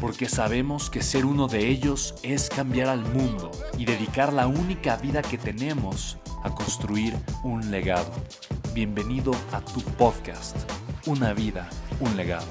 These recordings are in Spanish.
porque sabemos que ser uno de ellos es cambiar al mundo y dedicar la única vida que tenemos a construir un legado. Bienvenido a tu podcast, Una vida, un legado.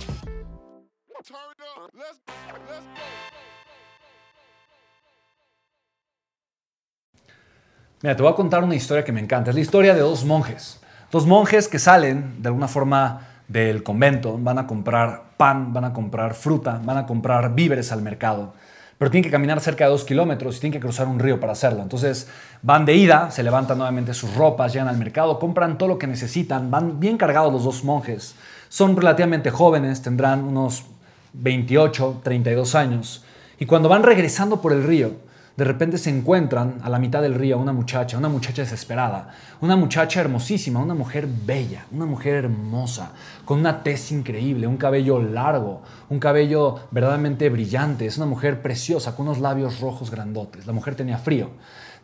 Mira, te voy a contar una historia que me encanta. Es la historia de dos monjes. Dos monjes que salen de alguna forma del convento, van a comprar pan, van a comprar fruta, van a comprar víveres al mercado, pero tienen que caminar cerca de dos kilómetros y tienen que cruzar un río para hacerlo. Entonces van de ida, se levantan nuevamente sus ropas, llegan al mercado, compran todo lo que necesitan, van bien cargados los dos monjes, son relativamente jóvenes, tendrán unos 28, 32 años, y cuando van regresando por el río, de repente se encuentran a la mitad del río una muchacha, una muchacha desesperada, una muchacha hermosísima, una mujer bella, una mujer hermosa, con una tez increíble, un cabello largo, un cabello verdaderamente brillante, es una mujer preciosa, con unos labios rojos grandotes. La mujer tenía frío.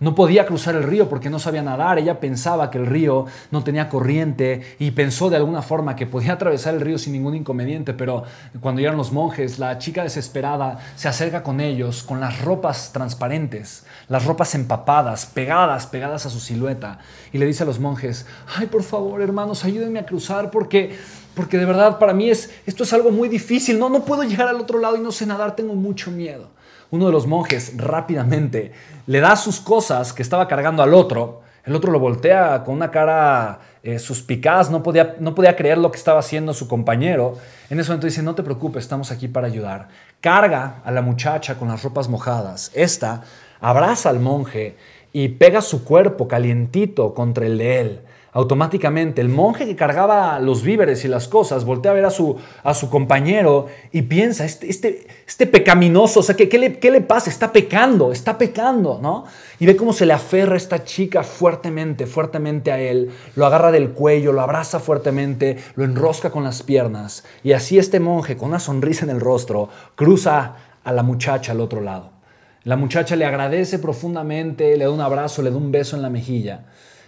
No podía cruzar el río porque no sabía nadar. Ella pensaba que el río no tenía corriente y pensó de alguna forma que podía atravesar el río sin ningún inconveniente. Pero cuando llegan los monjes, la chica desesperada se acerca con ellos con las ropas transparentes, las ropas empapadas, pegadas, pegadas a su silueta. Y le dice a los monjes, ay, por favor, hermanos, ayúdenme a cruzar porque porque de verdad para mí es, esto es algo muy difícil. No, no puedo llegar al otro lado y no sé nadar, tengo mucho miedo uno de los monjes rápidamente le da sus cosas que estaba cargando al otro. El otro lo voltea con una cara eh, suspicaz, no podía, no podía creer lo que estaba haciendo su compañero. En ese momento dice, no te preocupes, estamos aquí para ayudar. Carga a la muchacha con las ropas mojadas. Esta abraza al monje y pega su cuerpo calientito contra el de él automáticamente el monje que cargaba los víveres y las cosas voltea a ver a su, a su compañero y piensa, este, este, este pecaminoso, o sea, ¿qué, qué, le, ¿qué le pasa? Está pecando, está pecando, ¿no? Y ve cómo se le aferra esta chica fuertemente, fuertemente a él, lo agarra del cuello, lo abraza fuertemente, lo enrosca con las piernas. Y así este monje, con una sonrisa en el rostro, cruza a la muchacha al otro lado. La muchacha le agradece profundamente, le da un abrazo, le da un beso en la mejilla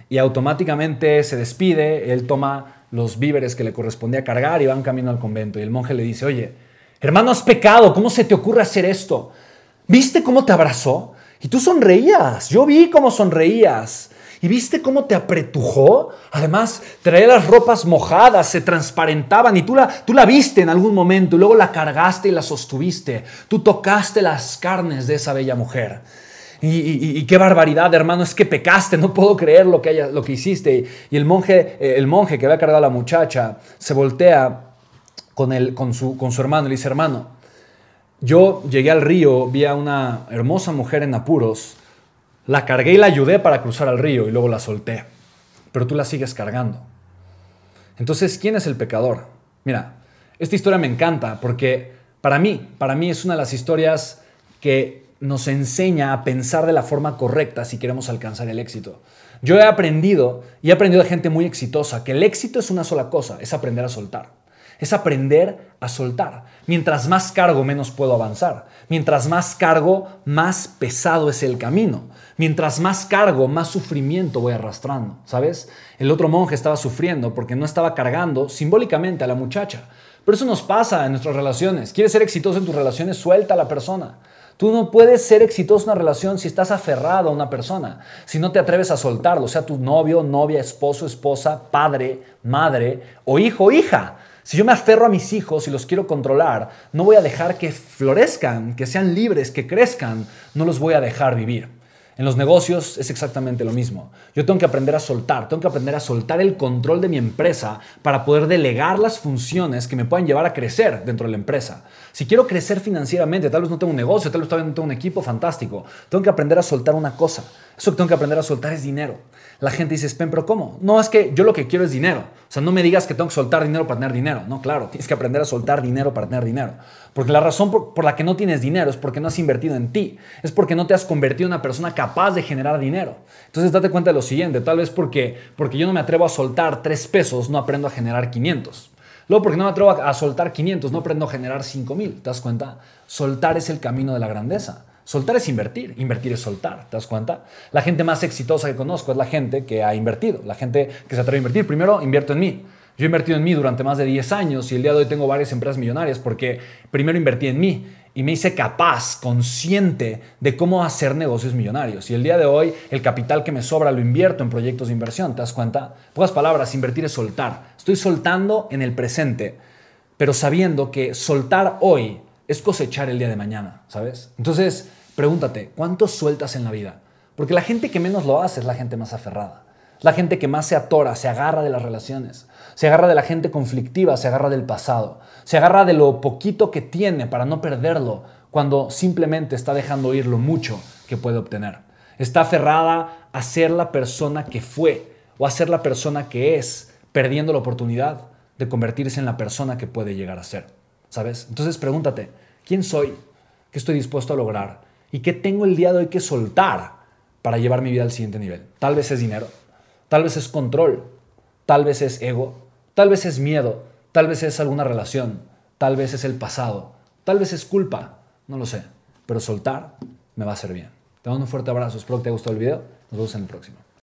y automáticamente se despide, él toma los víveres que le correspondía cargar y van camino al convento. Y el monje le dice, oye, hermano, has pecado, ¿cómo se te ocurre hacer esto? ¿Viste cómo te abrazó? Y tú sonreías, yo vi cómo sonreías. ¿Y viste cómo te apretujó? Además, traía las ropas mojadas, se transparentaban y tú la, tú la viste en algún momento y luego la cargaste y la sostuviste. Tú tocaste las carnes de esa bella mujer. Y, qué barbaridad, hermano, es que pecaste, no puedo creer lo que, haya, lo hiciste. Y el monje, eh, el monje que había cargado a la muchacha se voltea con, su, con su hermano y le dice, hermano, yo llegué al río, vi a una hermosa mujer en apuros, la cargué y la ayudé para cruzar al río y luego la solté, pero tú la sigues cargando. Entonces, ¿quién es el pecador? Mira, esta historia me encanta porque para mí, para mí es una de las historias que nos enseña a pensar de la forma correcta si queremos alcanzar el éxito. Yo he aprendido, y he aprendido de gente muy exitosa, que el éxito es una sola cosa, es aprender a soltar. Es aprender a soltar. Mientras más cargo, menos puedo avanzar. Mientras más cargo, más pesado es el camino. Mientras más cargo, más sufrimiento voy arrastrando. ¿Sabes? El otro monje estaba sufriendo porque no estaba cargando simbólicamente a la muchacha. Pero eso nos pasa en nuestras relaciones. ¿Quieres ser exitoso en tus relaciones? Suelta a la persona. Tú no puedes ser exitoso en una relación si estás aferrado a una persona, si no te atreves a soltarlo, sea tu novio, novia, esposo, esposa, padre, madre o hijo hija. Si yo me aferro a mis hijos y los quiero controlar, no voy a dejar que florezcan, que sean libres, que crezcan, no los voy a dejar vivir. En los negocios es exactamente lo mismo. Yo tengo que aprender a soltar, tengo que aprender a soltar el control de mi empresa para poder delegar las funciones que me puedan llevar a crecer dentro de la empresa. Si quiero crecer financieramente, tal vez no tengo un negocio, tal vez todavía no tengo un equipo fantástico, tengo que aprender a soltar una cosa. Eso que tengo que aprender a soltar es dinero. La gente dice, Spen, pero ¿cómo? No, es que yo lo que quiero es dinero. O sea, no me digas que tengo que soltar dinero para tener dinero. No, claro, tienes que aprender a soltar dinero para tener dinero. Porque la razón por, la que no tienes dinero es porque no has invertido en ti. Es porque no te has convertido en una persona capaz de generar dinero. Entonces, date cuenta de lo siguiente. Tal vez porque, porque yo no me atrevo a soltar 3 pesos, no aprendo a generar 500. Luego, porque no me atrevo a soltar 500, no aprendo a generar 5000. ¿Te das cuenta? Soltar es el camino de la grandeza. Soltar es invertir, invertir es soltar, ¿te das cuenta? La gente más exitosa que conozco es la gente que ha invertido, la gente que se atreve a invertir. Primero, invierto en mí. Yo he invertido en mí durante más de 10 años y el día de hoy tengo varias empresas millonarias porque primero invertí en mí y me hice capaz, consciente de cómo hacer negocios millonarios. Y el día de hoy el capital que me sobra lo invierto en proyectos de inversión, ¿te das cuenta? Pocas palabras, invertir es soltar. Estoy soltando en el presente, pero sabiendo que soltar hoy es cosechar el día de mañana, ¿sabes? Entonces, pregúntate, ¿cuánto sueltas en la vida? Porque la gente que menos lo hace es la gente más aferrada. La gente que más se atora, se agarra de las relaciones, se agarra de la gente conflictiva, se agarra del pasado, se agarra de lo poquito que tiene para no perderlo cuando simplemente está dejando ir lo mucho que puede obtener. Está aferrada a ser la persona que fue o a ser la persona que es, perdiendo la oportunidad de convertirse en la persona que puede llegar a ser. ¿Sabes? Entonces pregúntate, ¿quién soy? ¿Qué estoy dispuesto a lograr? ¿Y qué tengo el día de hoy que soltar para llevar mi vida al siguiente nivel? Tal vez es dinero, tal vez es control, tal vez es ego, tal vez es miedo, tal vez es alguna relación, tal vez es el pasado, tal vez es culpa, no lo sé. Pero soltar me va a hacer bien. Te mando un fuerte abrazo, espero que te haya gustado el video. Nos vemos en el próximo.